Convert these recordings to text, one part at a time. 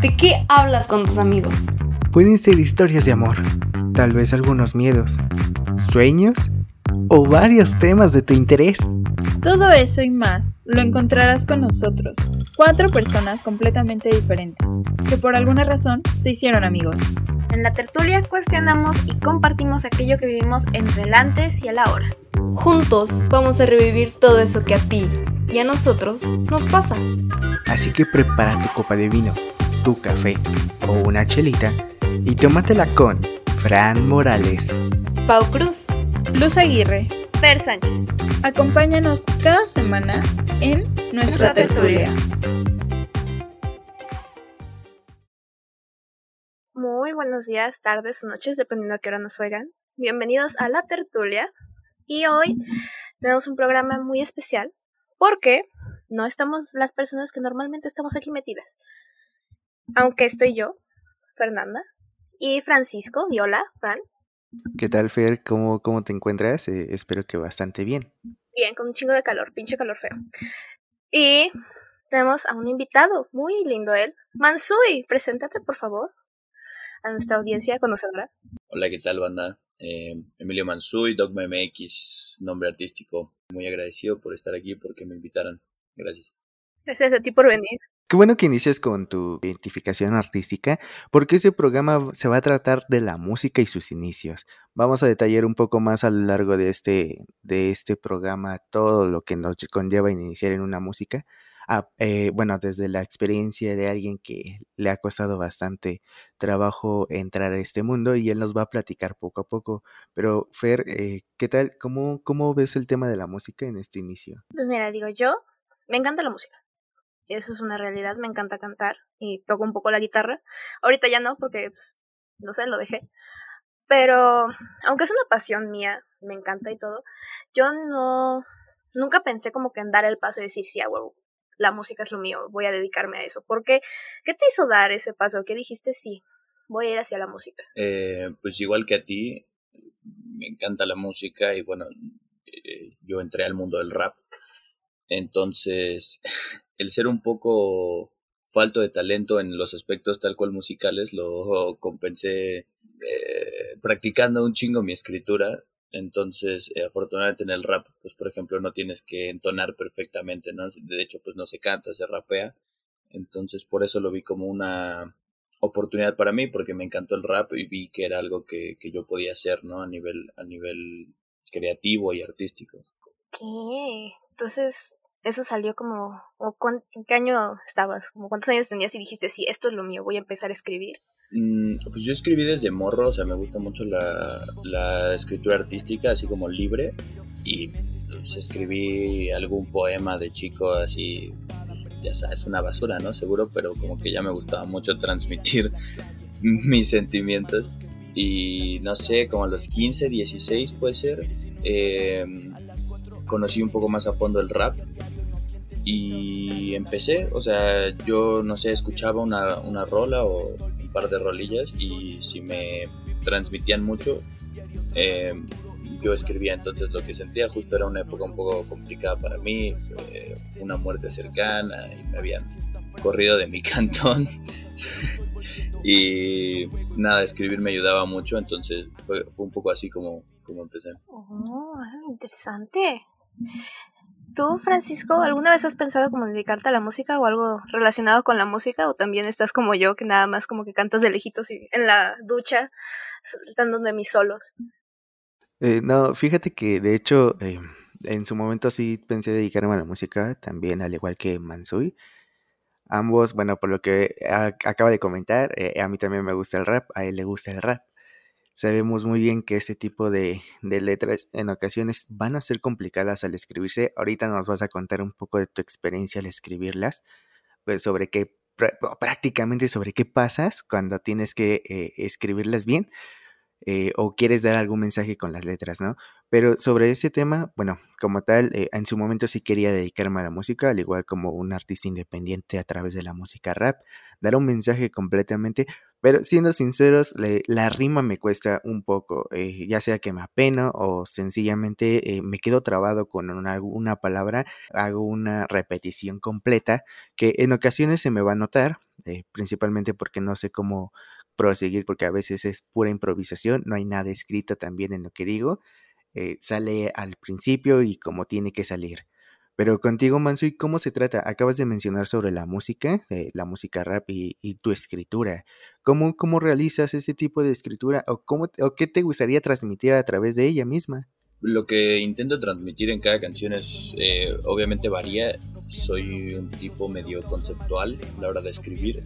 ¿De qué hablas con tus amigos? Pueden ser historias de amor, tal vez algunos miedos, sueños o varios temas de tu interés. Todo eso y más lo encontrarás con nosotros, cuatro personas completamente diferentes, que por alguna razón se hicieron amigos. En la tertulia cuestionamos y compartimos aquello que vivimos entre el antes y el ahora. Juntos vamos a revivir todo eso que a ti y a nosotros nos pasa. Así que prepara tu copa de vino, tu café o una chelita y tómatela con Fran Morales, Pau Cruz, Luz Aguirre, Fer Sánchez. Acompáñanos cada semana en nuestra, Nuestra tertulia. Muy buenos días, tardes o noches, dependiendo a qué hora nos oigan. Bienvenidos a la tertulia. Y hoy tenemos un programa muy especial porque no estamos las personas que normalmente estamos aquí metidas. Aunque estoy yo, Fernanda, y Francisco, y hola, Fran. ¿Qué tal Fer? ¿Cómo, cómo te encuentras? Eh, espero que bastante bien. Bien, con un chingo de calor, pinche calor feo. Y tenemos a un invitado, muy lindo él. Mansui, preséntate por favor a nuestra audiencia conocedora. Hola, ¿qué tal, banda? Eh, Emilio Mansuy, Dogma MX, nombre artístico. Muy agradecido por estar aquí, porque me invitaron. Gracias. Gracias a ti por venir. Qué bueno que inicias con tu identificación artística, porque ese programa se va a tratar de la música y sus inicios. Vamos a detallar un poco más a lo largo de este, de este programa todo lo que nos conlleva iniciar en una música. Ah, eh, bueno, desde la experiencia de alguien que le ha costado bastante trabajo entrar a este mundo y él nos va a platicar poco a poco. Pero Fer, eh, ¿qué tal? ¿Cómo, ¿Cómo ves el tema de la música en este inicio? Pues mira, digo yo, me encanta la música. Eso es una realidad, me encanta cantar y toco un poco la guitarra. Ahorita ya no, porque, pues, no sé, lo dejé. Pero, aunque es una pasión mía, me encanta y todo, yo no, nunca pensé como que en dar el paso y decir, sí, a la música es lo mío, voy a dedicarme a eso. ¿Por qué? ¿Qué te hizo dar ese paso? ¿Qué dijiste? Sí, voy a ir hacia la música. Eh, pues igual que a ti, me encanta la música y bueno, eh, yo entré al mundo del rap. Entonces, el ser un poco falto de talento en los aspectos tal cual musicales lo compensé eh, practicando un chingo mi escritura. Entonces, eh, afortunadamente en el rap, pues por ejemplo, no tienes que entonar perfectamente, ¿no? De hecho, pues no se canta, se rapea. Entonces, por eso lo vi como una oportunidad para mí, porque me encantó el rap y vi que era algo que, que yo podía hacer, ¿no? A nivel, a nivel creativo y artístico. ¿Qué? Entonces, eso salió como... o cuán- ¿En qué año estabas? Como ¿Cuántos años tenías y dijiste, sí, esto es lo mío, voy a empezar a escribir? Mm, Pues yo escribí desde morro, o sea, me gusta mucho la, la escritura artística, así como libre, y pues, escribí algún poema de chico así, ya sabes, una basura, ¿no? Seguro, pero como que ya me gustaba mucho transmitir mis sentimientos. Y no sé, como a los 15, 16 puede ser, eh, conocí un poco más a fondo el rap y empecé, o sea, yo no sé, escuchaba una, una rola o un par de rolillas y si me transmitían mucho, eh, yo escribía entonces lo que sentía, justo era una época un poco complicada para mí, eh, una muerte cercana y me habían corrido de mi cantón y nada, escribir me ayudaba mucho, entonces fue, fue un poco así como, como empecé. Oh, interesante. ¿Tú, Francisco, alguna vez has pensado como dedicarte a la música o algo relacionado con la música? ¿O también estás como yo, que nada más como que cantas de lejitos en la ducha, soltando de mis solos? Eh, no, fíjate que de hecho eh, en su momento sí pensé dedicarme a la música, también al igual que Mansui. Ambos, bueno, por lo que a- acaba de comentar, eh, a mí también me gusta el rap, a él le gusta el rap. Sabemos muy bien que este tipo de, letras en ocasiones van a ser complicadas al escribirse. Ahorita nos vas a contar un poco de tu experiencia al escribirlas, pues sobre qué, prá- prácticamente sobre qué pasas cuando tienes que eh, escribirlas bien eh, o quieres dar algún mensaje con las letras, ¿no? Pero sobre ese tema, bueno, como tal, en su momento sí quería dedicarme a la música, al igual como un artista independiente a través de la música rap, dar un mensaje completamente, Pero siendo sinceros, la rima me cuesta un poco, eh, ya sea que me apeno o sencillamente eh, me quedo trabado con una, palabra, hago una repetición completa que en ocasiones se me va a notar, eh, principalmente porque no sé cómo proseguir, porque a veces es pura improvisación, no hay nada escrito también en lo que digo, sale al principio y como tiene que salir. Pero contigo, Mansui, ¿cómo se trata? Acabas de mencionar sobre la música, eh, la música rap y, tu escritura. ¿Cómo, ¿Cómo realizas ese tipo de escritura o, cómo, o qué te gustaría transmitir a través de ella misma? Lo que intento transmitir en cada canción es, eh, obviamente varía, soy un tipo medio conceptual a la hora de escribir.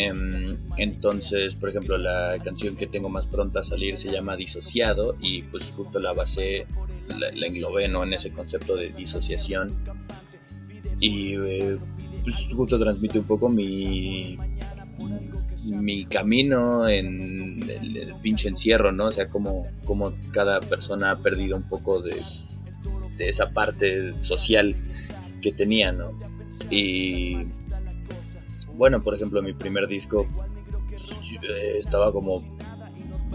Em, entonces, por ejemplo, la canción que tengo más pronta a salir se llama Disociado y pues justo la basé la, englobé ¿no? en ese concepto de disociación. Y eh, pues justo transmite un poco mi, mi camino en el, pinche encierro, ¿no? O sea, como, como cada persona ha perdido un poco de, de esa parte social que tenía, ¿no? Y bueno, por ejemplo, mi primer disco pues, estaba como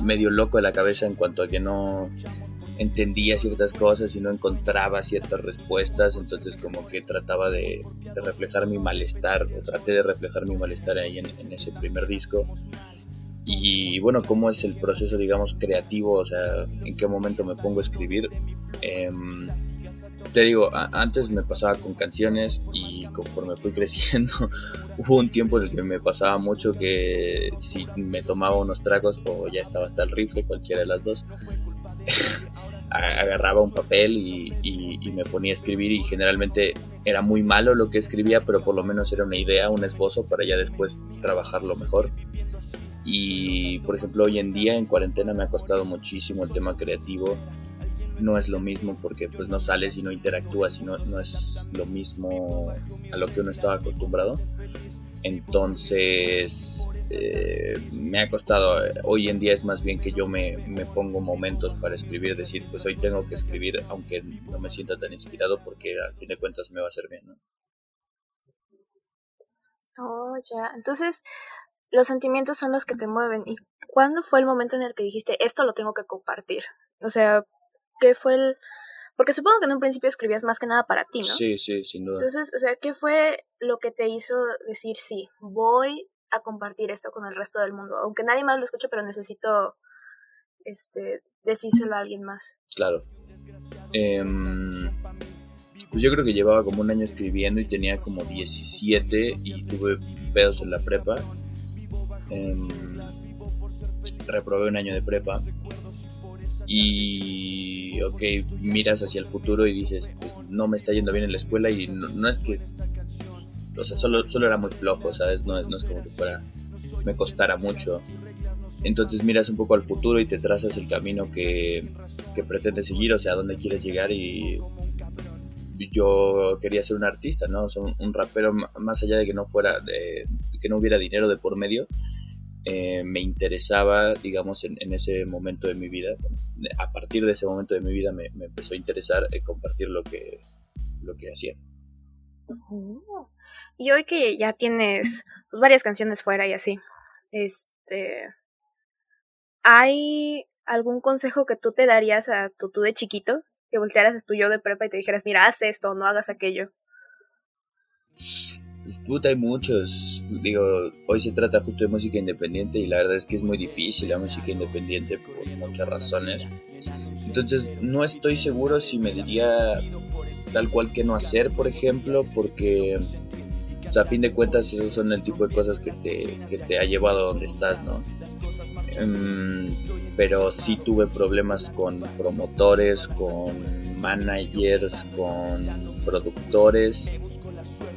medio loco de la cabeza en cuanto a que no entendía ciertas cosas y no encontraba ciertas respuestas, entonces como que trataba de, reflejar mi malestar, o traté de reflejar mi malestar ahí en, ese primer disco. Y bueno, cómo es el proceso, digamos, creativo, o sea, en qué momento me pongo a escribir. Em, te digo, antes me pasaba con canciones y conforme fui creciendo, hubo un tiempo en el que me pasaba mucho que si me tomaba unos tragos o ya estaba hasta el rifle, cualquiera de las dos, agarraba un papel y, me ponía a escribir y generalmente era muy malo lo que escribía, pero por lo menos era una idea, un esbozo para ya después trabajarlo mejor. Y por ejemplo hoy en día en cuarentena me ha costado muchísimo el tema creativo. No es lo mismo porque pues no sales y no interactúas y no, no es lo mismo a lo que uno estaba acostumbrado. Entonces, eh, me ha costado, eh, hoy en día es más bien que yo me, pongo momentos para escribir, decir, pues hoy tengo que escribir aunque no me sienta tan inspirado porque al fin de cuentas me va a hacer bien, ¿no? Oh, ya. Entonces, los sentimientos son los que te mueven. ¿Y cuándo fue el momento en el que dijiste, esto lo tengo que compartir? O sea, ¿qué fue el, porque supongo que en un principio escribías más que nada para ti, ¿no? Sí, sí, sin duda. Entonces, o sea, ¿qué fue lo que te hizo decir, sí, voy a compartir esto con el resto del mundo? Aunque nadie más lo escuche, pero necesito este, decírselo a alguien más. Claro. Em, pues yo creo que llevaba como un año escribiendo y tenía como 17 y tuve pedos en la prepa. Em, reprobé un año de prepa y, ok, miras hacia el futuro y dices, pues, no me está yendo bien en la escuela y no, es que, o sea, solo, solo era muy flojo, ¿sabes? No, no es como que fuera, me costara mucho. Entonces miras un poco al futuro y te trazas el camino que, que pretendes seguir, o sea, a dónde quieres llegar y yo quería ser un artista, ¿no? Sea, un, rapero más allá de que no fuera, de, que no hubiera dinero de por medio, eh, me interesaba, digamos, en, ese momento de mi vida. a partir de ese momento de mi vida me, empezó a interesar eh, compartir lo que, lo que hacía. Y hoy que ya tienes pues, varias canciones fuera y así, este, ¿hay algún consejo que tú te darías a tu tú de chiquito? Que voltearas a tu yo de prepa y te dijeras, mira, haz esto, no hagas aquello. Puta, hay muchos. Digo, hoy se trata justo de música independiente y la verdad es que es muy difícil la música independiente por muchas razones. Entonces, no estoy seguro si me diría tal cual que no hacer, por ejemplo, porque a fin de cuentas esos son el tipo de cosas que te, que te ha llevado a donde estás, ¿no? Em, pero sí tuve problemas con promotores, con managers, con productores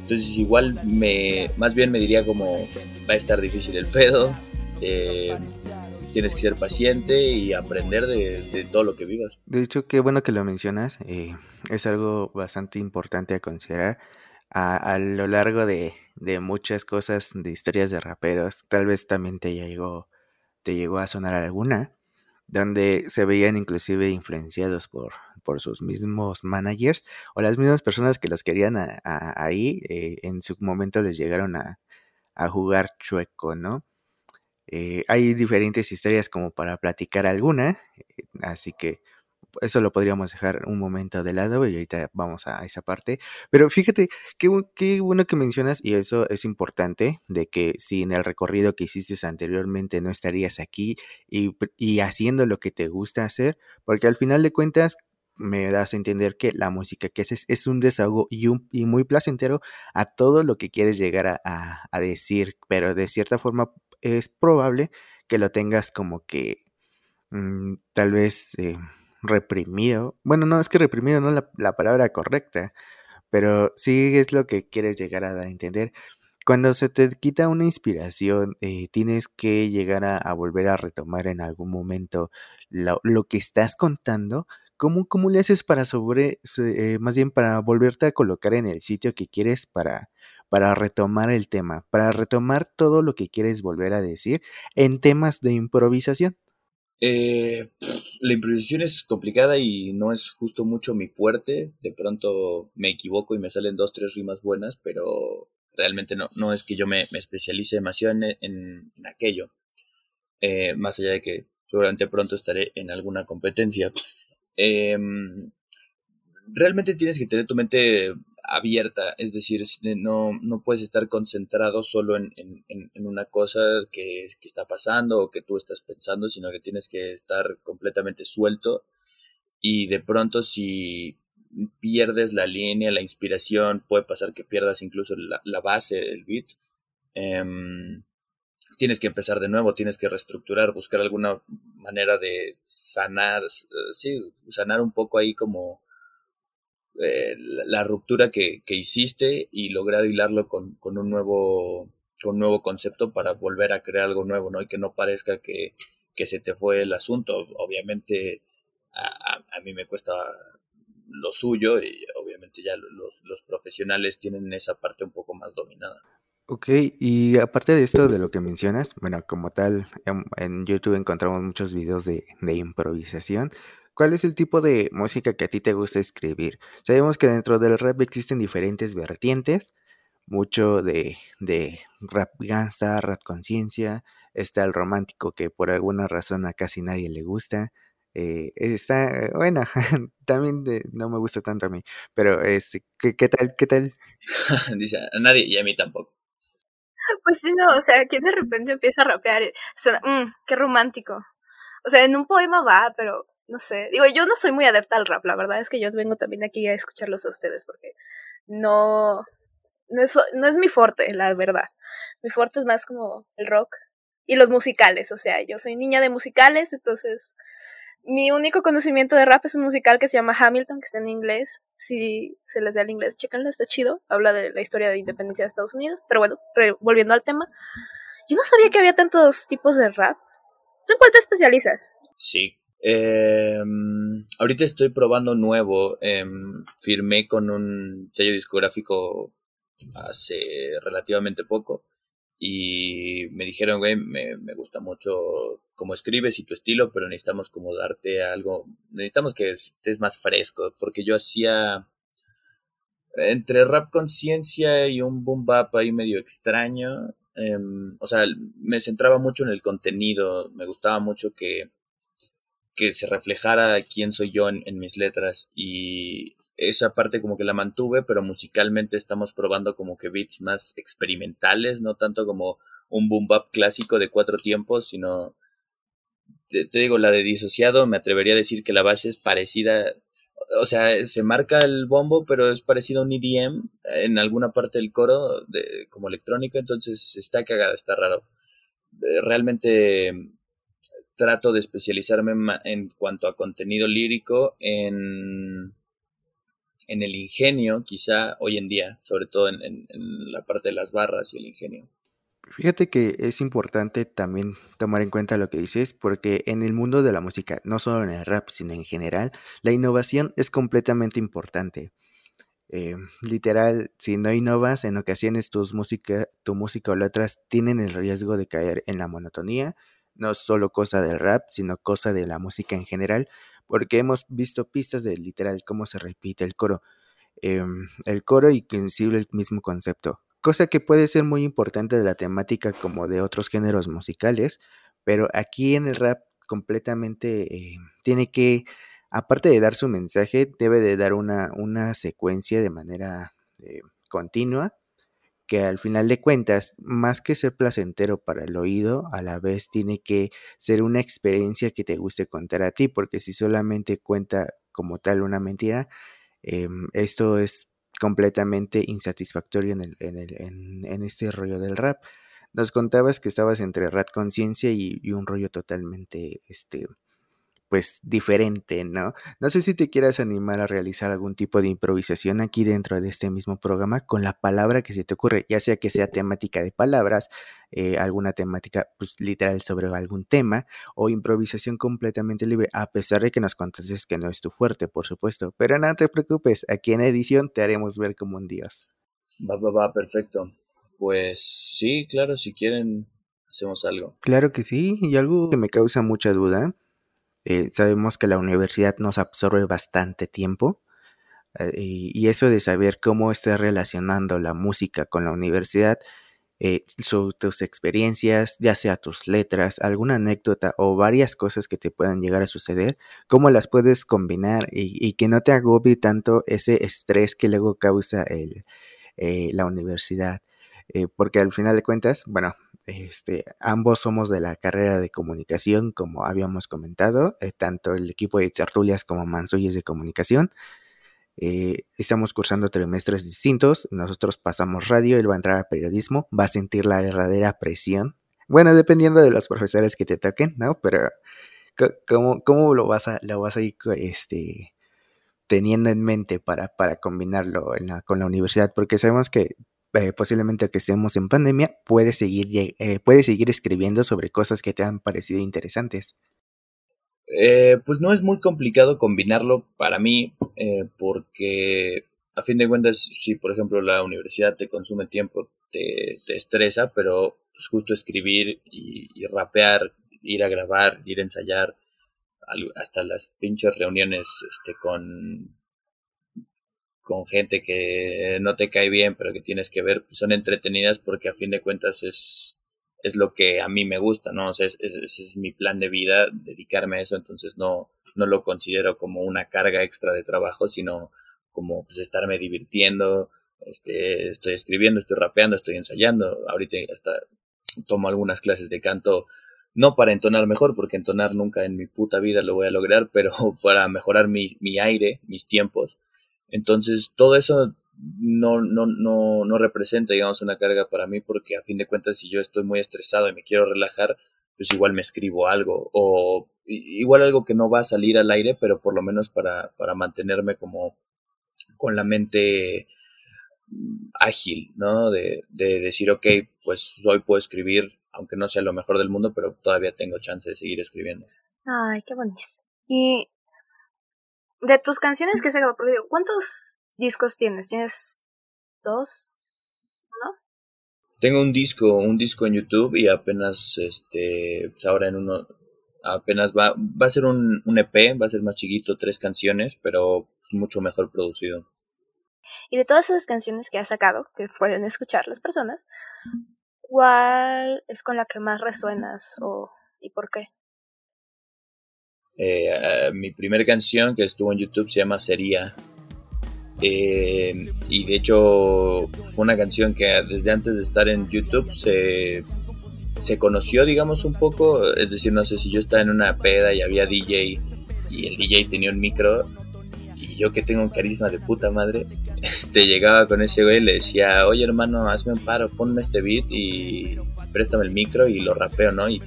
entonces igual me, más bien me diría como va a estar difícil el pedo, eh, tienes que ser paciente y aprender de, todo lo que vivas. De hecho, qué bueno que lo mencionas, eh, es algo bastante importante a considerar. A, lo largo de, de, muchas cosas, de historias de raperos, tal vez también te llegó, te llegó a sonar alguna, donde se veían inclusive influenciados por, por sus mismos managers o las mismas personas que los querían ahí, eh, en su momento les llegaron a, jugar chueco, ¿no? Eh, hay diferentes historias como para platicar alguna, así que eso lo podríamos dejar un momento de lado y ahorita vamos a esa parte. Pero fíjate, qué, bueno que mencionas y eso es importante, de que si en el recorrido que hiciste anteriormente no estarías aquí y haciendo lo que te gusta hacer, porque al final de cuentas me das a entender que la música que haces es un desahogo y, un, y muy placentero a todo lo que quieres llegar a, a, decir, pero de cierta forma es probable que lo tengas como que mmm, tal vez... Eh, reprimido. Bueno, no, es que reprimido no es la, la, palabra correcta, pero sí es lo que quieres llegar a dar a entender. Cuando se te quita una inspiración, eh, tienes que llegar a, a, volver a retomar en algún momento lo, lo que estás contando. ¿Cómo, ¿Cómo, le haces para sobre, eh, más bien para volverte a colocar en el sitio que quieres para, para retomar el tema, para retomar todo lo que quieres volver a decir en temas de improvisación? Eh, la improvisación es complicada y no es justo mucho mi fuerte. De pronto me equivoco y me salen dos, tres rimas buenas, pero realmente no, no es que yo me, especialice demasiado en, en, en aquello. Eh, más allá de que seguramente pronto estaré en alguna competencia. Eh, realmente tienes que tener tu mente abierta, es decir, no, no puedes estar concentrado solo en, en, una cosa que, que, está pasando o que tú estás pensando, sino que tienes que estar completamente suelto y de pronto si pierdes la línea, la inspiración, puede pasar que pierdas incluso la, la base, el beat. Eh, tienes que empezar de nuevo, tienes que reestructurar, buscar alguna manera de sanar, sí, sanar un poco ahí como eh, la, ruptura que, hiciste y lograr hilarlo con, un nuevo con un nuevo concepto para volver a crear algo nuevo, ¿no? Y que no parezca que, se te fue el asunto. Obviamente a, a, a, mí me cuesta lo suyo y obviamente ya los, los profesionales tienen esa parte un poco más dominada. Ok, y aparte de esto de lo que mencionas, bueno, como tal, en, en YouTube encontramos muchos videos de, de improvisación, ¿Cuál es el tipo de música que a ti te gusta escribir? Sabemos que dentro del rap existen diferentes vertientes, mucho de, de rap gangsta, rap conciencia, está el romántico que por alguna razón a casi nadie le gusta, eh, está, bueno, también de, no me gusta tanto a mí, pero este, ¿qué, qué tal? ¿Qué tal? Dice, a nadie y a mí tampoco. Pues sí, no, o sea, aquí de repente empieza a rapear, suena, mmm, qué romántico. O sea, en un poema va, pero no sé, digo, yo no soy muy adepta al rap, la verdad es que yo vengo también aquí a escucharlos a ustedes porque no, no es, no es mi fuerte, la verdad. Mi fuerte es más como el rock y los musicales, o sea, yo soy niña de musicales, entonces mi único conocimiento de rap es un musical que se llama Hamilton, que está en inglés. Si se les da el inglés, chéquenlo, está chido. Habla de la historia de independencia de Estados Unidos. Pero bueno, volviendo al tema. Yo no sabía que había tantos tipos de rap. ¿Tú en cuál te especializas? Sí, eh, ahorita estoy probando nuevo. Eh, firmé con un sello discográfico hace relativamente poco. Y me dijeron, güey, me, me, gusta mucho cómo escribes y tu estilo, pero necesitamos como darte algo. Necesitamos que estés más fresco. Porque yo hacía entre rap conciencia y un boom bap ahí medio extraño. Eh, o sea, me centraba mucho en el contenido. Me gustaba mucho que que se reflejara quién soy yo en, mis letras y esa parte como que la mantuve, pero musicalmente estamos probando como que beats más experimentales, no tanto como un boom bap clásico de cuatro tiempos, sino te, digo, la de disociado me atrevería a decir que la base es parecida, o sea, se marca el bombo, pero es parecido a un EDM en alguna parte del coro de, como electrónica, entonces está cagada, está raro. Realmente trato de especializarme en cuanto a contenido lírico en, en el ingenio, quizá hoy en día, sobre todo en, la parte de las barras y el ingenio. Fíjate que es importante también tomar en cuenta lo que dices, porque en el mundo de la música, no solo en el rap, sino en general, la innovación es completamente importante. Eh, literal, si no innovas, en ocasiones tus música, tu música o letras tienen el riesgo de caer en la monotonía no solo cosa del rap, sino cosa de la música en general, porque hemos visto pistas de literal cómo se repite el coro. Eh, el coro y inclusive el mismo concepto. cosa que puede ser muy importante de la temática como de otros géneros musicales, pero aquí en el rap completamente eh, tiene que, aparte de dar su mensaje, debe de dar una, una secuencia de manera eh, continua que al final de cuentas, más que ser placentero para el oído, a la vez tiene que ser una experiencia que te guste contar a ti, porque si solamente cuenta como tal una mentira, em, esto es completamente insatisfactorio en, el, en, el, en, este rollo del rap. Nos contabas que estabas entre Rat Conciencia y, y, un rollo totalmente este, pues diferente, ¿no? No sé si te quieras animar a realizar algún tipo de improvisación aquí dentro de este mismo programa con la palabra que se te ocurre, ya sea que sea temática de palabras, eh, alguna temática pues literal sobre algún tema o improvisación completamente libre, a pesar de que nos contases que no es tu fuerte, por supuesto. Pero no te preocupes, aquí en edición te haremos ver como un dios. Va, va, va, perfecto. Pues sí, claro, si quieren, hacemos algo. Claro que sí, y algo que me causa mucha duda eh, sabemos que la universidad nos absorbe bastante tiempo eh, y, eso de saber cómo está relacionando la música con la universidad, eh, tus experiencias, ya sea tus letras, alguna anécdota o varias cosas que te puedan llegar a suceder, cómo las puedes combinar y, que no te agobie tanto ese estrés que luego causa el, la universidad. porque al final de cuentas, bueno, este, ambos somos de la carrera de comunicación, como habíamos comentado, eh, tanto el equipo de tertulias como Mansuyes de comunicación. Eh, estamos cursando trimestres distintos. Nosotros pasamos radio, él va a entrar a periodismo, va a sentir la verdadera presión. Bueno, dependiendo de los profesores que te toquen, ¿no? Pero, ¿cómo, cómo lo vas a, lo vas a ir este, teniendo en mente para, para combinarlo con la universidad? Porque sabemos que eh, posiblemente que estemos en pandemia, puedes seguir, eh, seguir escribiendo sobre cosas que te han parecido interesantes. Eh, pues no es muy complicado combinarlo para mí, porque a fin de cuentas, si por ejemplo la universidad te consume tiempo, te, te estresa, pero pues justo escribir y, y, rapear, ir a grabar, ir a ensayar, hasta las pinches reuniones este, con con gente que no te cae bien, pero que tienes que ver, pues son entretenidas porque a fin de cuentas es, es lo que a mí me gusta, ¿no? O sea, ese es, mi plan de vida, dedicarme a eso, entonces no, no lo considero como una carga extra de trabajo, sino como pues estarme divirtiendo, este, estoy escribiendo, estoy rapeando, estoy ensayando, ahorita hasta tomo algunas clases de canto, no para entonar mejor, porque entonar nunca en mi puta vida lo voy a lograr, pero para mejorar mi, mi aire, mis tiempos, entonces, todo eso no, no, no, no representa, digamos, una carga para mí porque a fin de cuentas, si yo estoy muy estresado y me quiero relajar, pues igual me escribo algo o igual algo que no va a salir al aire, pero por lo menos para, para mantenerme como con la mente ágil, ¿no? De, de decir, ok, pues hoy puedo escribir, aunque no sea lo mejor del mundo, pero todavía tengo chance de seguir escribiendo. Ay, qué bonito. Y de tus canciones que se ha producido, ¿cuántos discos tienes? ¿Tienes dos? ¿No? Tengo un disco, un disco en YouTube y apenas, este, pues ahora en uno, apenas va, va a ser un, un EP, va a ser más chiquito, tres canciones, pero mucho mejor producido. Y de todas esas canciones que has sacado, que pueden escuchar las personas, ¿cuál es con la que más resuenas o y por qué? Eh, mi primera canción que estuvo en YouTube se llama Sería. Eh, y de hecho fue una canción que desde antes de estar en YouTube se, se conoció, digamos, un poco. Es decir, no sé si yo estaba en una peda y había DJ y el DJ tenía un micro y yo que tengo un carisma de puta madre, este, llegaba con ese güey y le decía, oye hermano, hazme un paro, ponme este beat y préstame el micro y lo rapeo, ¿no? Y,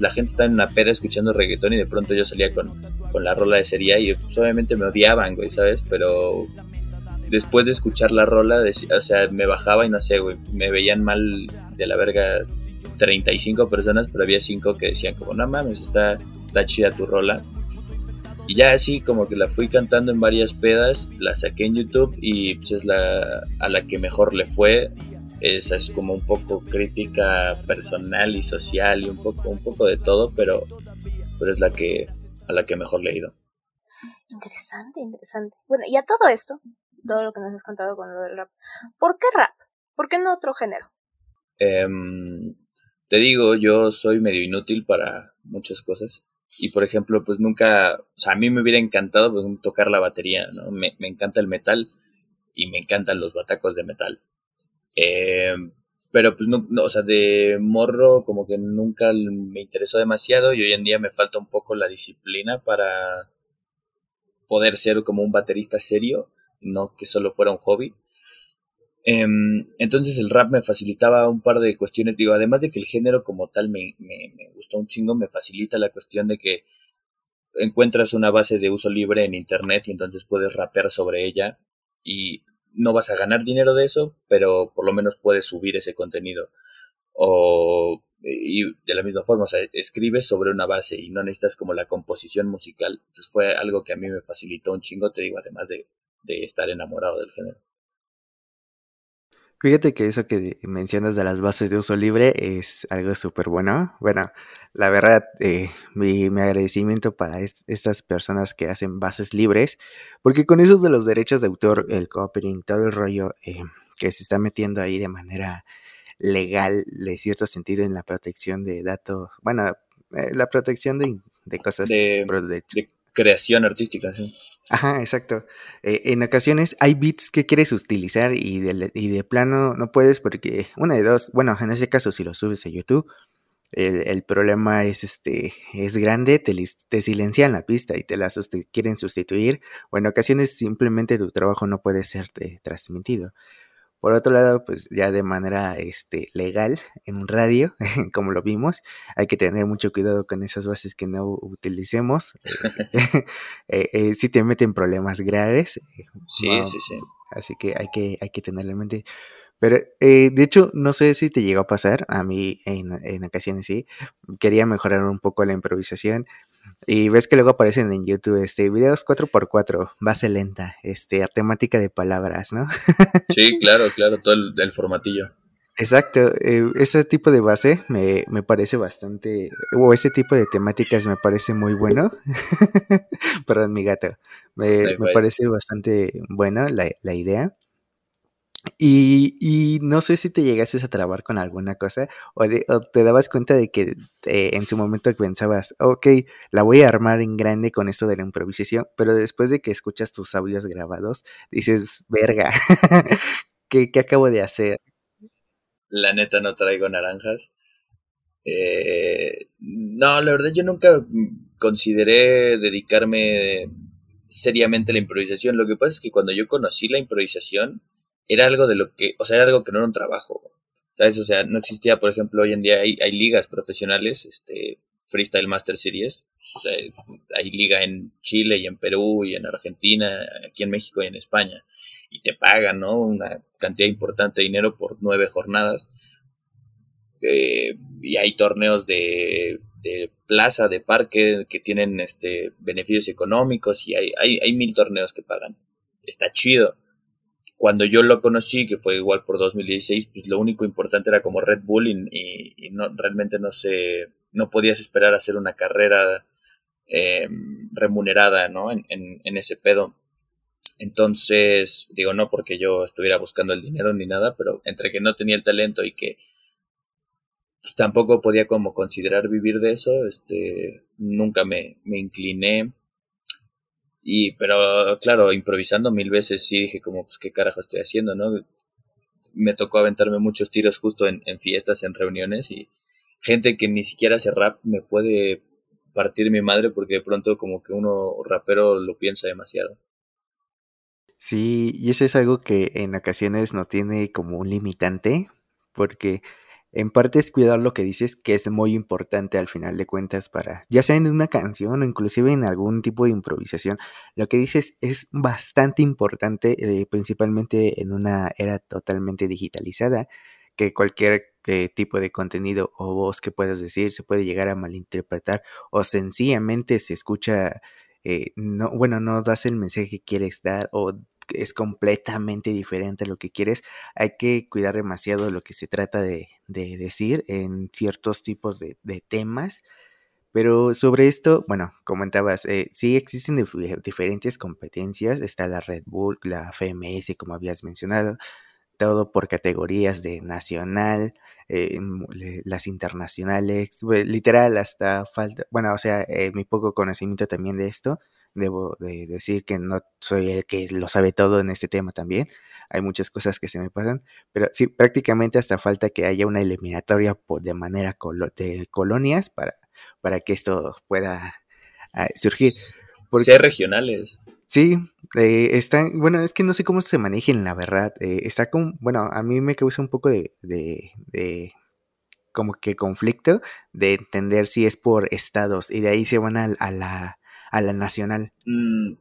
la gente estaba en una peda escuchando reggaetón y de pronto yo salía con, con la rola de sería y pues, obviamente me odiaban, güey, ¿sabes? Pero después de escuchar la rola, o sea, me bajaba y no sé, güey, me veían mal de la verga 35 personas, pero había 5 que decían como, no mames, está, está chida tu rola. Y ya así como que la fui cantando en varias pedas, la saqué en YouTube y pues es la a la que mejor le fue esa es como un poco crítica personal y social y un poco, un poco de todo, pero, pero es la que, a la que mejor le he ido. Interesante, interesante. Bueno, y a todo esto, todo lo que nos has contado con lo del rap, ¿por qué rap? ¿Por qué no otro género? Em, te digo, yo soy medio inútil para muchas cosas. Y por ejemplo, pues nunca, o sea, a mí me hubiera encantado pues, tocar la batería, ¿no? Me, me, encanta el metal y me encantan los batacos de metal. Eh, pero pues no, o sea, de morro como que nunca me interesó demasiado y hoy en día me falta un poco la disciplina para poder ser como un baterista serio, no que solo fuera un hobby. Em, entonces el rap me facilitaba un par de cuestiones, digo, además de que el género como tal me, me, me gustó un chingo, me facilita la cuestión de que encuentras una base de uso libre en internet y entonces puedes rapear sobre ella y no vas a ganar dinero de eso, pero por lo menos puedes subir ese contenido. O, y de la misma forma, o sea, escribes sobre una base y no necesitas como la composición musical. Entonces fue algo que a mí me facilitó un chingo, te digo, además de, de estar enamorado del género. Fíjate que eso que mencionas de las bases de uso libre es algo súper bueno. Bueno, la verdad, eh, mi, mi, agradecimiento para est estas personas que hacen bases libres, porque con eso de los derechos de autor, el copyright, todo el rollo eh, que se está metiendo ahí de manera legal, de cierto sentido, en la protección de datos, bueno, eh, la protección de, de cosas de, de, creación artística, sí. Ajá, exacto. Eh, en ocasiones hay beats que quieres utilizar y de, y de plano no puedes porque una de dos, bueno, en ese caso si lo subes a YouTube, el, el problema es este es grande, te, te, silencian la pista y te la quieren sustituir, o en ocasiones simplemente tu trabajo no puede ser transmitido. Por otro lado, pues ya de manera este, legal, en un radio, como lo vimos, hay que tener mucho cuidado con esas bases que no utilicemos. eh, eh, si te meten problemas graves. Sí, no, sí, sí. Así que hay que, hay que tenerlo en mente. Pero, eh, de hecho, no sé si te llegó a pasar, a mí en, en ocasiones sí, quería mejorar un poco la improvisación, y ves que luego aparecen en YouTube este videos 4x4, base lenta, este temática de palabras, ¿no? sí, claro, claro, todo el, el formatillo. Exacto, eh, ese tipo de base me, me, parece bastante, o ese tipo de temáticas me parece muy bueno. Perdón, mi gato. Me, me parece bastante buena la, la idea. Y, y, no sé si te llegaste a trabar con alguna cosa o, de, o te dabas cuenta de que eh, en su momento pensabas, ok, la voy a armar en grande con esto de la improvisación, pero después de que escuchas tus audios grabados, dices, verga, ¿qué, ¿qué, acabo de hacer? La neta no traigo naranjas. Eh, no, la verdad yo nunca consideré dedicarme seriamente a la improvisación. Lo que pasa es que cuando yo conocí la improvisación, era algo de lo que, o sea, era algo que no era un trabajo, ¿sabes? O sea, no existía, por ejemplo, hoy en día hay, ligas profesionales, este, Freestyle Master Series, hay liga en Chile y en Perú y en Argentina, aquí en México y en España, y te pagan, ¿no? Una cantidad importante de dinero por nueve jornadas, eh, y hay torneos de, de plaza, de parque, que tienen este, beneficios económicos, y hay, hay, hay mil torneos que pagan. Está chido cuando yo lo conocí, que fue igual por 2016, pues lo único importante era como Red Bull y, no, realmente no se, no podías esperar hacer una carrera eh, remunerada, ¿no? En, en, en, ese pedo. Entonces, digo, no porque yo estuviera buscando el dinero ni nada, pero entre que no tenía el talento y que pues, tampoco podía como considerar vivir de eso, este, nunca me, me incliné y, pero claro, improvisando mil veces sí dije como, pues qué carajo estoy haciendo, ¿no? Me tocó aventarme muchos tiros justo en, en fiestas, en reuniones y gente que ni siquiera hace rap me puede partir mi madre porque de pronto como que uno rapero lo piensa demasiado. Sí, y eso es algo que en ocasiones no tiene como un limitante, porque en parte es cuidar lo que dices, que es muy importante al final de cuentas para, ya sea en una canción o inclusive en algún tipo de improvisación, lo que dices es bastante importante, eh, principalmente en una era totalmente digitalizada, que cualquier eh, tipo de contenido o voz que puedas decir se puede llegar a malinterpretar o sencillamente se escucha, eh, no, bueno, no das el mensaje que quieres dar o es completamente diferente a lo que quieres, hay que cuidar demasiado lo que se trata de, de decir en ciertos tipos de, temas. Pero sobre esto, bueno, comentabas, eh, sí existen dif diferentes competencias, está la Red Bull, la FMS, como habías mencionado, todo por categorías de nacional, eh, las internacionales, literal hasta falta, bueno, o sea, eh, mi poco conocimiento también de esto, debo de decir que no soy el que lo sabe todo en este tema también, hay muchas cosas que se me pasan, pero sí, prácticamente hasta falta que haya una eliminatoria por, de manera de colonias para, para que esto pueda ah, surgir. Porque, Ser regionales. Sí, eh, están, bueno, es que no sé cómo se manejen, la verdad. Eh, está con, bueno, a mí me causa un poco de, de, de, como que conflicto de entender si es por estados y de ahí se van a, a la, a la nacional. Mm,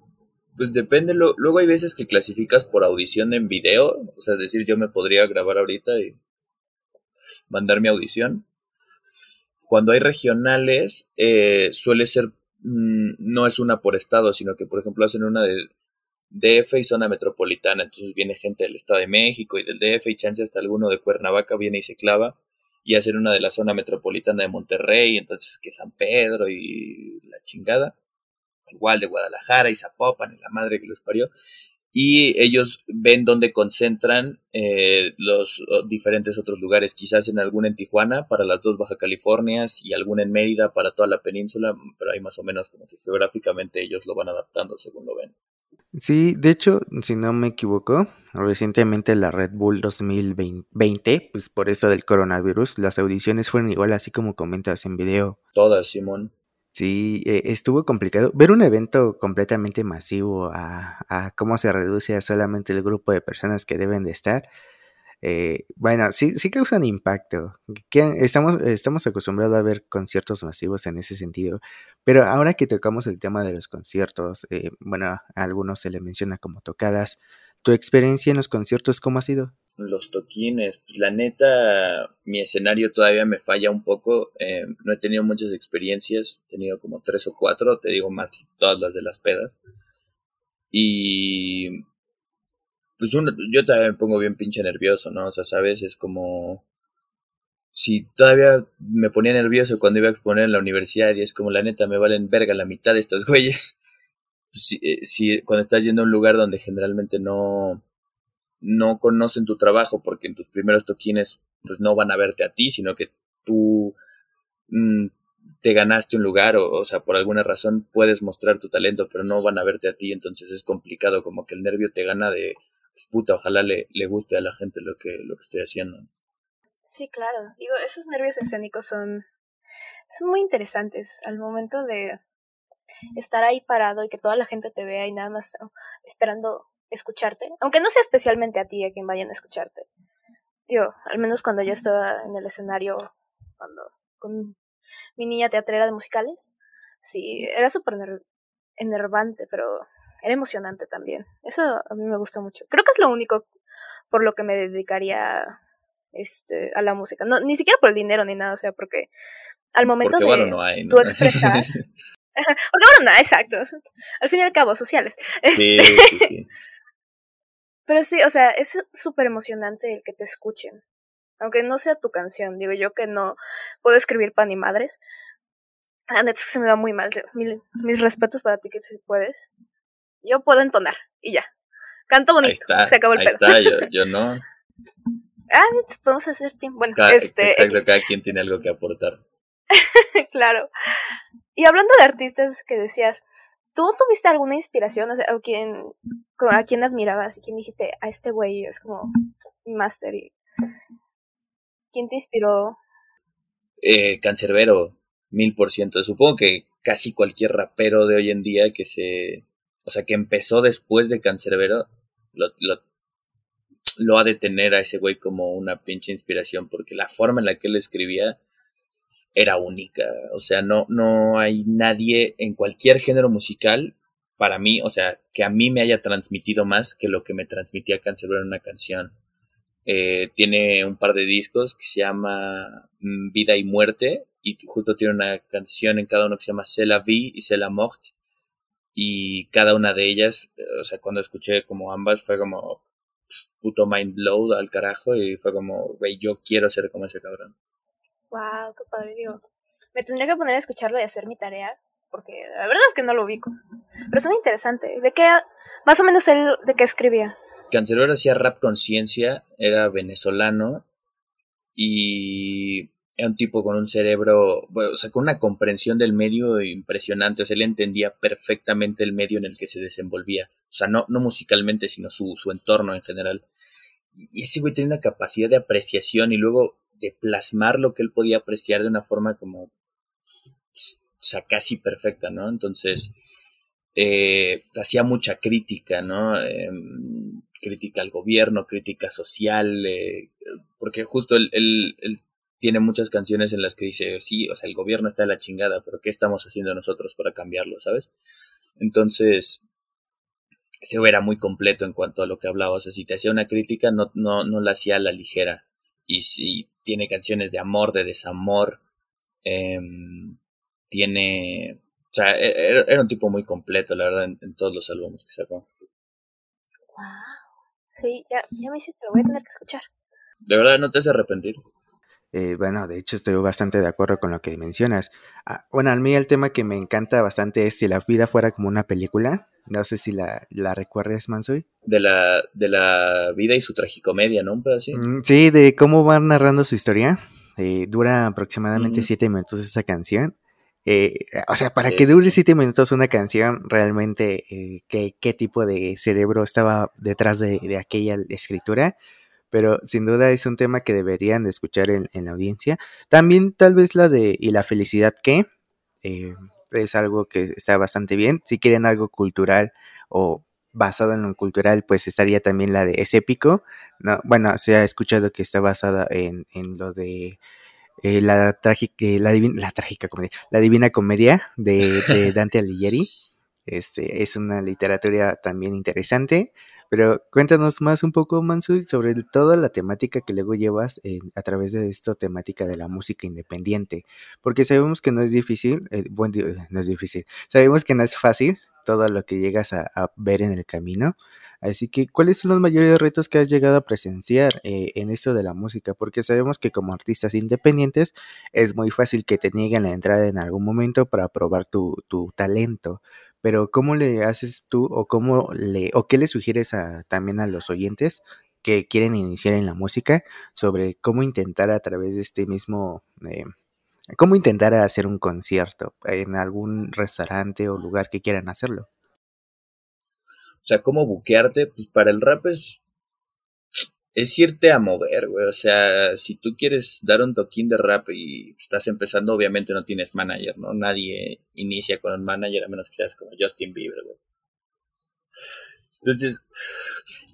pues depende, luego hay veces que clasificas por audición en video, o sea, es decir, yo me podría grabar ahorita y mandar mi audición. Cuando hay regionales, eh, suele ser, mm, no es una por estado, sino que, por ejemplo, hacen una de DF y zona metropolitana, entonces viene gente del Estado de México y del DF y chance hasta alguno de Cuernavaca viene y se clava y hacen una de la zona metropolitana de Monterrey, entonces que San Pedro y la chingada igual de Guadalajara y Zapopan, y la madre que los parió, y ellos ven dónde concentran eh, los diferentes otros lugares, quizás en alguna en Tijuana para las dos Baja Californias y alguna en Mérida para toda la península, pero ahí más o menos como que geográficamente ellos lo van adaptando según lo ven. Sí, de hecho, si no me equivoco, recientemente la Red Bull 2020, pues por eso del coronavirus, las audiciones fueron igual así como comentas en video. Todas, Simón. Sí, eh, estuvo complicado. Ver un evento completamente masivo a, cómo se reduce a solamente el grupo de personas que deben de estar. Eh, bueno, sí, sí causan impacto. Estamos, estamos acostumbrados a ver conciertos masivos en ese sentido. Pero ahora que tocamos el tema de los conciertos, eh, bueno, a algunos se le menciona como tocadas. ¿Tu experiencia en los conciertos cómo ha sido? Los toquines. Pues la neta, mi escenario todavía me falla un poco. Eh, no he tenido muchas experiencias. He tenido como tres o cuatro, te digo más todas las de las pedas. Y pues uno, yo todavía me pongo bien pinche nervioso, ¿no? O sea, sabes, es como si todavía me ponía nervioso cuando iba a exponer en la universidad y es como la neta me valen verga la mitad de estos güeyes. Si, eh, si cuando estás yendo a un lugar donde generalmente no no conocen tu trabajo porque en tus primeros toquines pues no van a verte a ti, sino que tú mm, te ganaste un lugar o, o sea, por alguna razón puedes mostrar tu talento, pero no van a verte a ti, entonces es complicado, como que el nervio te gana de, pues puta, ojalá le, le guste a la gente lo que, lo que estoy haciendo. Sí, claro. Digo, esos nervios escénicos son, son muy interesantes. Al momento de estar ahí parado y que toda la gente te vea y nada más esperando escucharte, aunque no sea especialmente a ti a quien vayan a escucharte. Tío, al menos cuando yo estaba en el escenario, cuando con mi niña teatrera de musicales, sí, era súper enervante, pero era emocionante también. Eso a mí me gusta mucho. Creo que es lo único por lo que me dedicaría este, a la música. No, ni siquiera por el dinero ni nada, o sea, porque al momento de tú expresar... porque bueno, no, exacto. Al fin y al cabo, sociales. Sí, este, sí, sí. Pero sí, o sea, es súper emocionante el que te escuchen. Aunque no sea tu canción, digo yo que no puedo escribir pan y madres. La neta es que se me da muy mal. mis respetos para ti que si puedes. Yo puedo entonar y ya. Canto bonito. se acabó el ahí pedo. está, yo, yo no. ah, podemos hacer tiempo. Bueno, cada, este. Exacto, cada quien tiene algo que aportar. claro. Y hablando de artistas que decías, ¿Tú tuviste alguna inspiración? O sea, ¿a quién admirabas? ¿Y quién dijiste, a este güey es como mi máster? ¿Quién te inspiró? Eh, Cancerbero, mil por ciento. Supongo que casi cualquier rapero de hoy en día que se... O sea, que empezó después de Cancerbero, lo, lo, lo ha de tener a ese güey como una pinche inspiración, porque la forma en la que él escribía era única. O sea, no, no hay nadie en cualquier género musical, para mí, o sea, que a mí me haya transmitido más que lo que me transmitía Cancerbero en una canción. Eh, tiene un par de discos que se llama mm, Vida y Muerte y justo tiene una canción en cada uno que se llama C'est la vie y C'est la mort y cada una de ellas, eh, o sea, cuando escuché como ambas fue como puto mind blow al carajo y fue como, güey, yo quiero ser como ese cabrón. Wow, qué padre, digo. Me tendría que poner a escucharlo y hacer mi tarea, porque la verdad es que no lo ubico. Pero suena interesante. ¿De qué, más o menos él, de qué escribía? Cancerbero hacía rap conciencia, era venezolano y era un tipo con un cerebro, o sea, con una comprensión del medio impresionante, o sea, él entendía perfectamente el medio en el que se desenvolvía, o sea, no, no musicalmente, sino su, su entorno en general. Y ese güey tenía una capacidad de apreciación y luego de plasmar lo que él podía apreciar de una forma como, pues, sea, casi perfecta, ¿no? Entonces, eh, hacía mucha crítica, ¿no? Em, crítica al gobierno, crítica social, eh, porque justo él, tiene muchas canciones en las que dice, sí, o sea, el gobierno está de la chingada, pero ¿qué estamos haciendo nosotros para cambiarlo, sabes? Entonces, ese era muy completo en cuanto a lo que hablaba, o sea, si te hacía una crítica, no, no, no la hacía a la ligera, y si tiene canciones de amor, de desamor, em, tiene, o sea, e, e, era, un tipo muy completo, la verdad, en, todos los álbumes que sacó. Sí, ya, ya me hiciste, lo voy a tener que escuchar. ¿De verdad no te hace arrepentir? Eh, bueno, de hecho estoy bastante de acuerdo con lo que mencionas. Ah, bueno, a mí el tema que me encanta bastante es si la vida fuera como una película. No sé si la, la recuerdas, Mansoy. De la, de la vida y su tragicomedia, ¿no? así. Mm, sí, de cómo van narrando su historia. Eh, dura aproximadamente siete minutos esa canción. Eh, o sea, para que dure siete minutos una canción, realmente, eh, ¿qué, ¿qué, tipo de cerebro estaba detrás de, de, aquella escritura? Pero sin duda es un tema que deberían de escuchar en, en la audiencia. También tal vez la de ¿Y la felicidad qué? Eh, es algo que está bastante bien. Si quieren algo cultural o basado en lo cultural, pues estaría también la de Es épico. No, bueno, se ha escuchado que está basada en, en lo de eh, la trágica, la, divina, la trágica comedia, la divina comedia de, de Dante Alighieri. Este, es una literatura también interesante. Pero cuéntanos más un poco, Mansui, sobre toda la temática que luego llevas a través de esta temática de la música independiente. Porque sabemos que no es difícil, eh, no es difícil, sabemos que no es fácil todo lo que llegas a, ver en el camino. Así que, ¿cuáles son los mayores retos que has llegado a presenciar eh, en esto de la música? Porque sabemos que como artistas independientes es muy fácil que te nieguen la entrada en algún momento para probar tu, tu talento pero ¿cómo le haces tú o cómo le o qué le sugieres a, también a los oyentes que quieren iniciar en la música sobre cómo intentar a través de este mismo eh, cómo intentar hacer un concierto en algún restaurante o lugar que quieran hacerlo? O sea, cómo buquearte, pues para el rap es es irte a mover, güey. O sea, si tú quieres dar un toquín de rap y estás empezando, obviamente no tienes manager, ¿no? Nadie inicia con un manager a menos que seas como Justin Bieber, güey. Entonces,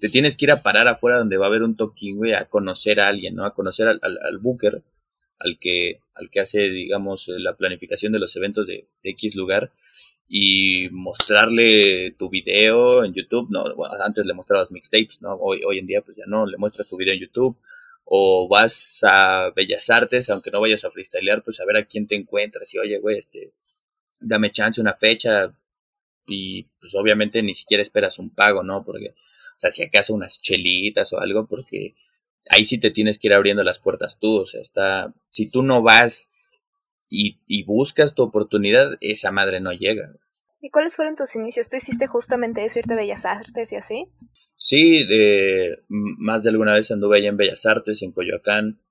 te tienes que ir a parar afuera donde va a haber un toquín, güey, a conocer a alguien, ¿no? A conocer al, al, booker, al que, al que hace, digamos, la planificación de los eventos de X lugar y mostrarle tu video en YouTube, no, antes le mostrabas mixtapes, ¿no? Hoy, hoy en día pues ya no, le muestras tu video en YouTube o vas a Bellas Artes, aunque no vayas a freestylear, pues a ver a quién te encuentras y oye, güey, este, dame chance, una fecha y pues obviamente ni siquiera esperas un pago, ¿no? Porque, o sea, si acaso unas chelitas o algo, porque ahí sí te tienes que ir abriendo las puertas tú, o sea, está, si tú no vas y, buscas tu oportunidad, esa madre no llega. ¿Y cuáles fueron tus inicios? ¿Tú hiciste justamente eso, irte a Bellas Artes y así? Sí, de, más de alguna vez anduve allá en Bellas Artes, en Coyoacán.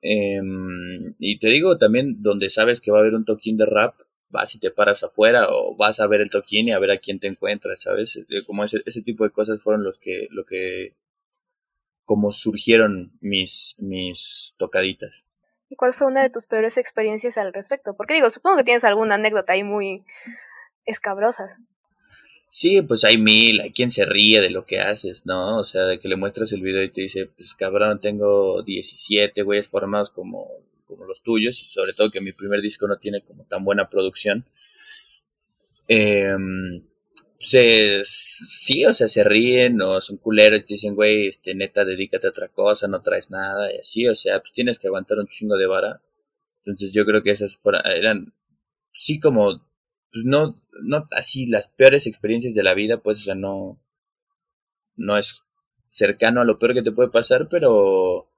Em, y te digo también, donde sabes que va a haber un toquín de rap, vas y te paras afuera o vas a ver el toquín y a ver a quién te encuentras, ¿sabes? Como ese, ese tipo de cosas fueron los que, lo que, como surgieron mis, mis tocaditas. ¿Y cuál fue una de tus peores experiencias al respecto? Porque digo, supongo que tienes alguna anécdota ahí muy escabrosa. Sí, pues hay mil, hay quien se ríe de lo que haces, ¿no? O sea, de que le muestras el video y te dice, pues cabrón, tengo 17 güeyes formados como, como los tuyos, sobre todo que mi primer disco no tiene como tan buena producción. Eh, pues sí, o sea, se ríen o son culeros y te dicen, güey, este, neta, dedícate a otra cosa, no traes nada y así, o sea, pues tienes que aguantar un chingo de vara. Entonces yo creo que esas fueron, eran, sí como, pues no, no así las peores experiencias de la vida, pues, o sea, no, no es cercano a lo peor que te puede pasar, pero,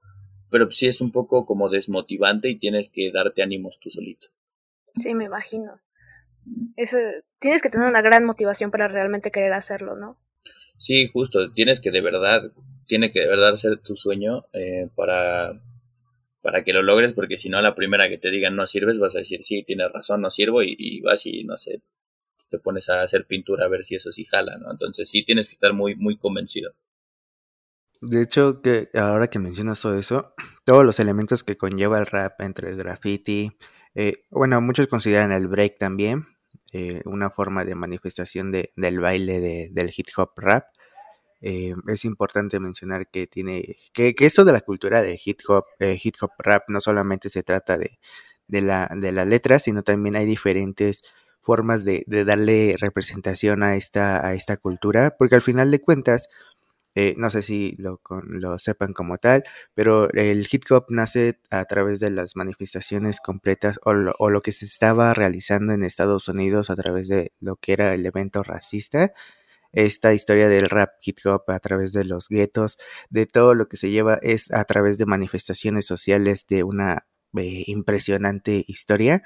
pero sí es un poco como desmotivante y tienes que darte ánimos tú solito. Sí, me imagino tienes que tener una gran motivación para realmente querer hacerlo, ¿no? Sí, justo, tienes que de verdad, tiene que de verdad ser tu sueño eh, para, para que lo logres, porque si no, la primera que te digan no sirves, vas a decir, sí, tienes razón, no sirvo, y, y vas y no sé, te pones a hacer pintura a ver si eso sí jala, ¿no? Entonces sí tienes que estar muy, muy convencido. De hecho, que ahora que mencionas todo eso, todos los elementos que conlleva el rap entre el graffiti, eh, bueno, muchos consideran el break también eh, una forma de manifestación de, del baile de, del hip hop rap. Eh, es importante mencionar que tiene que, esto de la cultura de hip hop, eh, hip hop rap no solamente se trata de, de, la, de la letra, sino también hay diferentes formas de, de darle representación a esta, a esta cultura, porque al final de cuentas, eh, no sé si lo, lo, sepan como tal, pero el hip hop nace a través de las manifestaciones completas o lo, o lo, que se estaba realizando en Estados Unidos a través de lo que era el evento racista. Esta historia del rap hip hop a través de los guetos, de todo lo que se lleva es a través de manifestaciones sociales de una eh, impresionante historia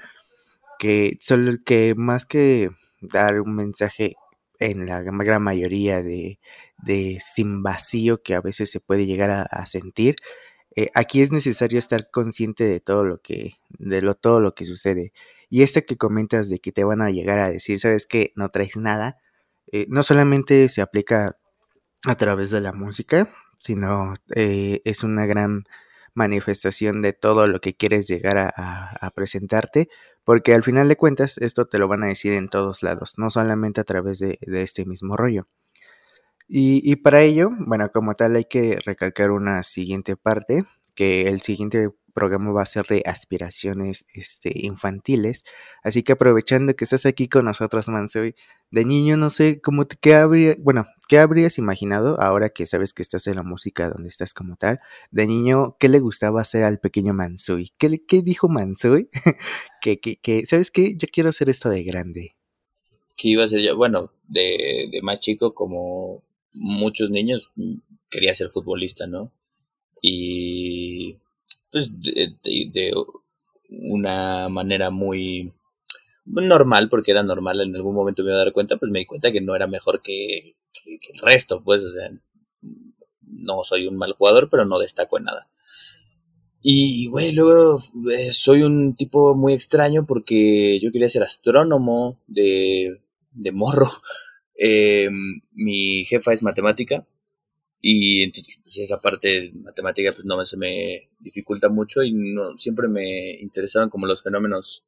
que solo que más que dar un mensaje en la gran mayoría de, de sin vacío que a veces se puede llegar a, sentir. Eh, aquí es necesario estar consciente de todo lo que, de lo, todo lo que sucede. Y esta que comentas de que te van a llegar a decir, sabes que no traes nada, eh, no solamente se aplica a través de la música, sino eh, es una gran manifestación de todo lo que quieres llegar a, presentarte, porque al final de cuentas esto te lo van a decir en todos lados, no solamente a través de, este mismo rollo. Y, y, para ello, bueno, como tal hay que recalcar una siguiente parte, que el siguiente programa va a ser de aspiraciones este, infantiles. Así que aprovechando que estás aquí con nosotros, Mansoy, de niño no sé cómo te, qué habría, bueno, qué habrías imaginado ahora que sabes que estás en la música donde estás como tal. De niño, ¿qué le gustaba hacer al pequeño Mansoy? ¿Qué, qué dijo Mansoy? que, que, que, ¿sabes qué? Yo quiero hacer esto de grande. ¿Qué iba a ser yo? Bueno, de, de más chico como muchos niños quería ser futbolista, ¿no? Y pues de, de, una manera muy normal, porque era normal, en algún momento me iba a dar cuenta, pues me di cuenta que no era mejor que, el resto, pues, no soy un mal jugador, pero no destaco en nada. Y, güey, luego eh, soy un tipo muy extraño porque yo quería ser astrónomo de, de morro. Eh, mi jefa es matemática y entonces pues, esa parte de matemática pues no se me dificulta mucho y no siempre me interesaron como los fenómenos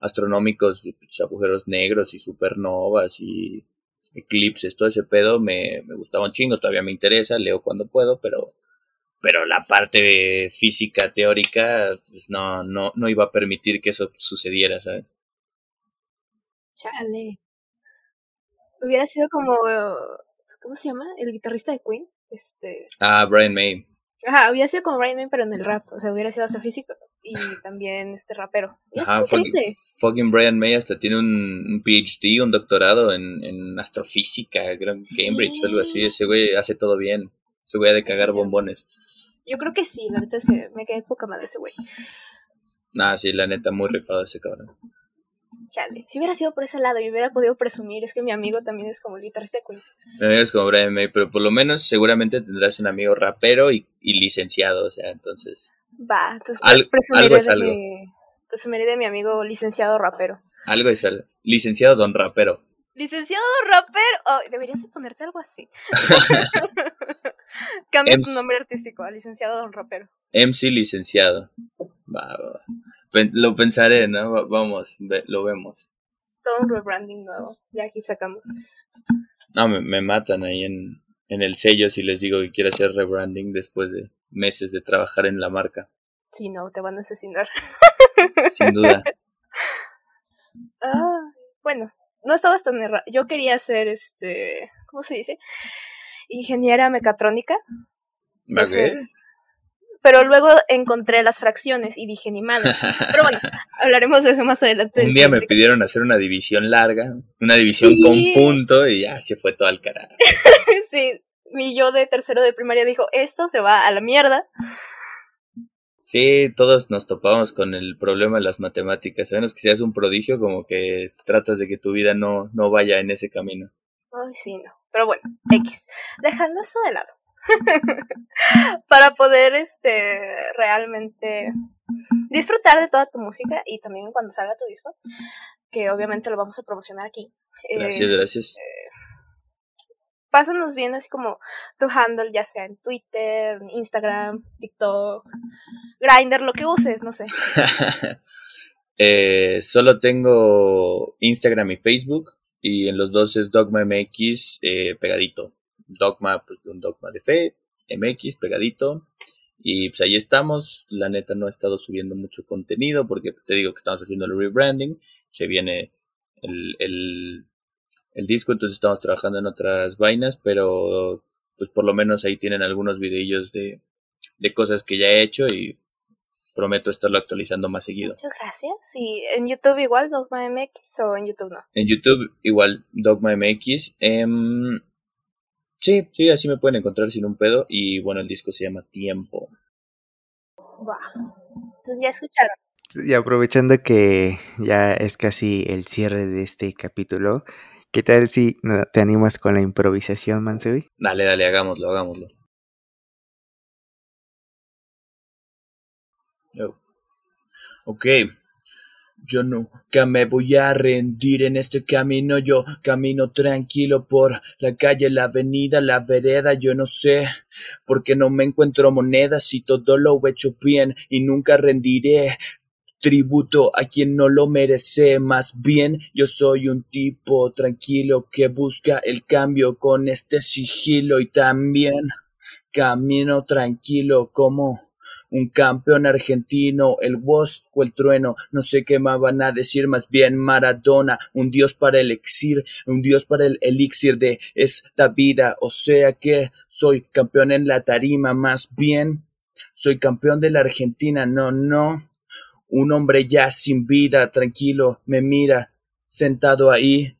astronómicos, pues, agujeros negros y supernovas y eclipses, todo ese pedo me, me gustaba un chingo, todavía me interesa, leo cuando puedo, pero pero la parte física teórica pues no, no, no iba a permitir que eso sucediera, ¿sabes? Chale hubiera sido como, ¿cómo se llama? El guitarrista de Queen. Este... Ah, Brian May. Ajá, hubiera sido como Brian May, pero en el rap. O sea, hubiera sido astrofísico y también este rapero. Ajá, fucking, fucking, Brian May hasta tiene un, un PhD, un doctorado en, en astrofísica, creo en Cambridge sí. o algo así. Ese güey hace todo bien. Ese güey ha de cagar sí, bombones. Yo creo que sí, la neta es que me quedé poca madre ese güey. Ah, sí, la neta, muy rifado ese cabrón. Chale, si hubiera sido por ese lado y hubiera podido presumir, es que mi amigo también es como el guitarrista Queen. Mi amigo es como Brian May, pero por lo menos seguramente tendrás un amigo rapero y, y licenciado, o sea, entonces... Va, entonces Al, presumiré, algo es de algo. Mi, presumiré de mi amigo licenciado rapero. Algo es algo. Licenciado don rapero. Licenciado rapero. Oh, deberías ponerte algo así. Cambia tu nombre artístico a licenciado don rapero. MC licenciado. Va, va, va. Lo pensaré, ¿no? Vamos, lo vemos. Todo un rebranding nuevo. Ya aquí sacamos. No, me, me matan ahí en, en el sello si les digo que quiero hacer rebranding después de meses de trabajar en la marca. Sí, no, te van a asesinar. Sin duda. Ah, bueno, no estabas tan errado. Yo quería ser, este, ¿cómo se dice? Ingeniera mecatrónica. Entonces, pero luego encontré las fracciones y dije, ni madre. Pero bueno, hablaremos de eso más adelante. Un día me pidieron hacer una división larga, una división sí. con punto y ya se fue todo al carajo. sí, mi yo de tercero de primaria dijo, esto se va a la mierda. Sí, todos nos topamos con el problema de las matemáticas. A menos que seas un prodigio, como que tratas de que tu vida no, no vaya en ese camino. Ay, sí, no. Pero bueno, X. Dejando eso de lado. para poder este realmente disfrutar de toda tu música y también cuando salga tu disco, que obviamente lo vamos a promocionar aquí. Gracias, gracias. pásanos bien así como tu handle, ya sea en Twitter, Instagram, TikTok, Grinder, lo que uses, no sé. eh, solo tengo Instagram y Facebook y en los dos es Dogma MX eh, pegadito. Dogma, pues un dogma de fe, MX pegadito. Y pues ahí estamos. La neta no he estado subiendo mucho contenido porque te digo que estamos haciendo el rebranding. Se viene el, el, el disco, entonces estamos trabajando en otras vainas, pero pues por lo menos ahí tienen algunos videillos de, de cosas que ya he hecho y prometo estarlo actualizando más seguido. Muchas gracias. ¿Y en YouTube igual Dogma MX o en YouTube no? En YouTube igual Dogma MX. Eh, Sí, sí, así me pueden encontrar sin un pedo. Y bueno, el disco se llama Tiempo. Entonces ya escucharon. Y aprovechando que ya es casi el cierre de este capítulo, ¿qué tal si te animas con la improvisación, Mansui? Dale, dale, hagámoslo, hagámoslo. Oh. Ok. Yo nunca me voy a rendir en este camino, yo camino tranquilo por la calle, la avenida, la vereda, yo no sé, porque no me encuentro monedas y todo lo he hecho bien y nunca rendiré tributo a quien no lo merece, más bien yo soy un tipo tranquilo que busca el cambio con este sigilo y también camino tranquilo como un campeón argentino, el voz o el trueno, no sé qué más van a decir, más bien Maradona, un dios para el elixir, un dios para el elixir de esta vida, o sea que soy campeón en la tarima, más bien soy campeón de la Argentina, no, no, un hombre ya sin vida, tranquilo, me mira, sentado ahí,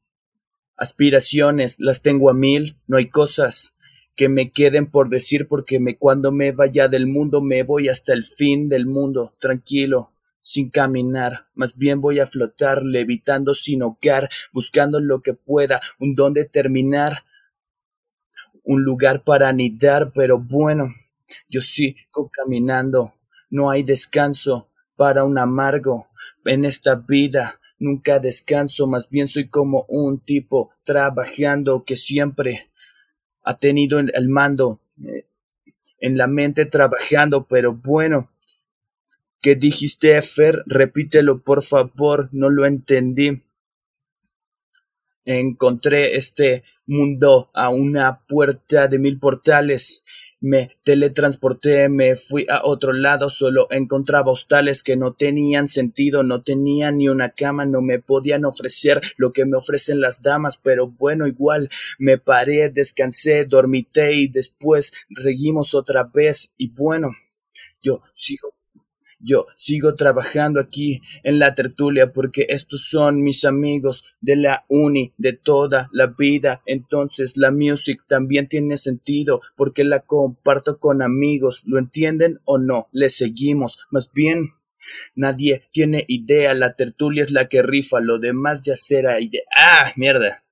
aspiraciones, las tengo a mil, no hay cosas que me queden por decir porque me cuando me vaya del mundo me voy hasta el fin del mundo, tranquilo, sin caminar, más bien voy a flotar, levitando sin hogar, buscando lo que pueda, un don de terminar, un lugar para anidar, pero bueno, yo sigo caminando, no hay descanso para un amargo en esta vida. Nunca descanso, más bien soy como un tipo trabajando que siempre ha tenido el mando eh, en la mente trabajando, pero bueno, ¿qué dijiste, Fer? Repítelo, por favor, no lo entendí. Encontré este mundo a una puerta de mil portales me teletransporté, me fui a otro lado, solo encontraba hostales que no tenían sentido, no tenían ni una cama, no me podían ofrecer lo que me ofrecen las damas, pero bueno, igual me paré, descansé, dormité y después seguimos otra vez y bueno, yo sigo yo sigo trabajando aquí en la tertulia porque estos son mis amigos de la uni de toda la vida. Entonces la music también tiene sentido porque la comparto con amigos. ¿Lo entienden o no? Le seguimos. Más bien, nadie tiene idea. La tertulia es la que rifa. Lo demás ya será idea. ¡Ah! Mierda.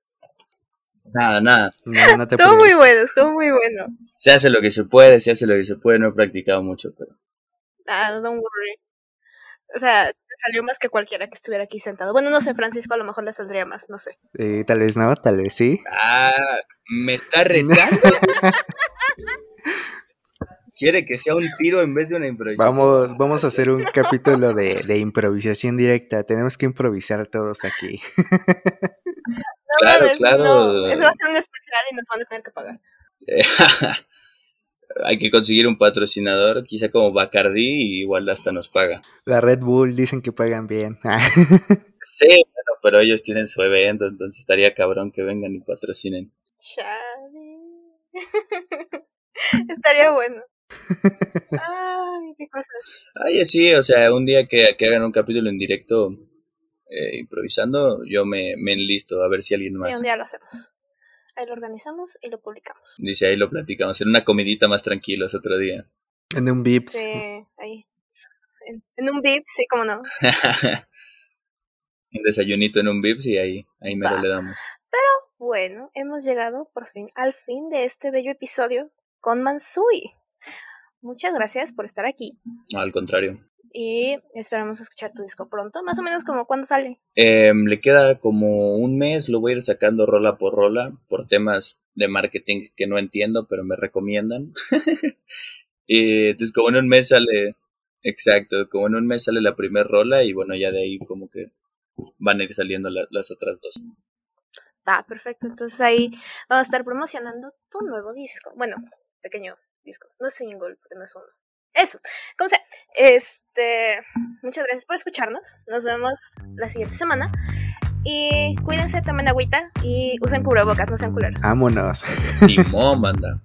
Nada, nada. No, estuvo muy bueno, estuvo muy bueno. Se hace lo que se puede, se hace lo que se puede. No he practicado mucho, pero. Ah, don't worry. O sea, te salió más que cualquiera que estuviera aquí sentado. Bueno, no sé, Francisco a lo mejor le saldría más, no sé. Eh, tal vez no, tal vez sí. Ah, me está retando. Quiere que sea un tiro en vez de una improvisación. Vamos, vamos a hacer un capítulo de, de improvisación directa. Tenemos que improvisar todos aquí. claro, claro. Eso va a ser un especial y nos van a tener que pagar. hay que conseguir un patrocinador, quizá como Bacardi, y igual hasta nos paga. La Red Bull dicen que pagan bien. sí, bueno, pero ellos tienen su evento, entonces estaría cabrón que vengan y patrocinen. estaría bueno. Ay, qué cosas. Ay, sí, o sea, un día que, que hagan un capítulo en directo eh, improvisando, yo me, me enlisto a ver si alguien más. Y un día lo hacemos. Ahí lo organizamos y lo publicamos. Dice, ahí lo platicamos. En una comidita más tranquilos otro día. En un VIP. Sí, ahí. En, un VIP, sí, cómo no. un desayunito en un VIP, y ahí, ahí mero le damos. Pero bueno, hemos llegado por fin al fin de este bello episodio con Mansui. Muchas gracias por estar aquí. Al contrario. Y esperamos escuchar tu disco pronto, más o menos como cuando sale. Em, le queda como un mes, lo voy a ir sacando rola por rola, por temas de marketing que no entiendo, pero me recomiendan. y entonces como en un mes sale, exacto, como en un mes sale la primera rola y bueno, ya de ahí como que van a ir saliendo las otras dos. Ah, perfecto. Entonces ahí vamos a estar promocionando tu nuevo disco. Bueno, pequeño disco. No es single, porque no es uno. Eso, como sea. Este, muchas gracias por escucharnos. Nos vemos la siguiente semana. Y cuídense, tomen agüita y usen cubrebocas, no sean culeros. Vámonos. Simón, manda.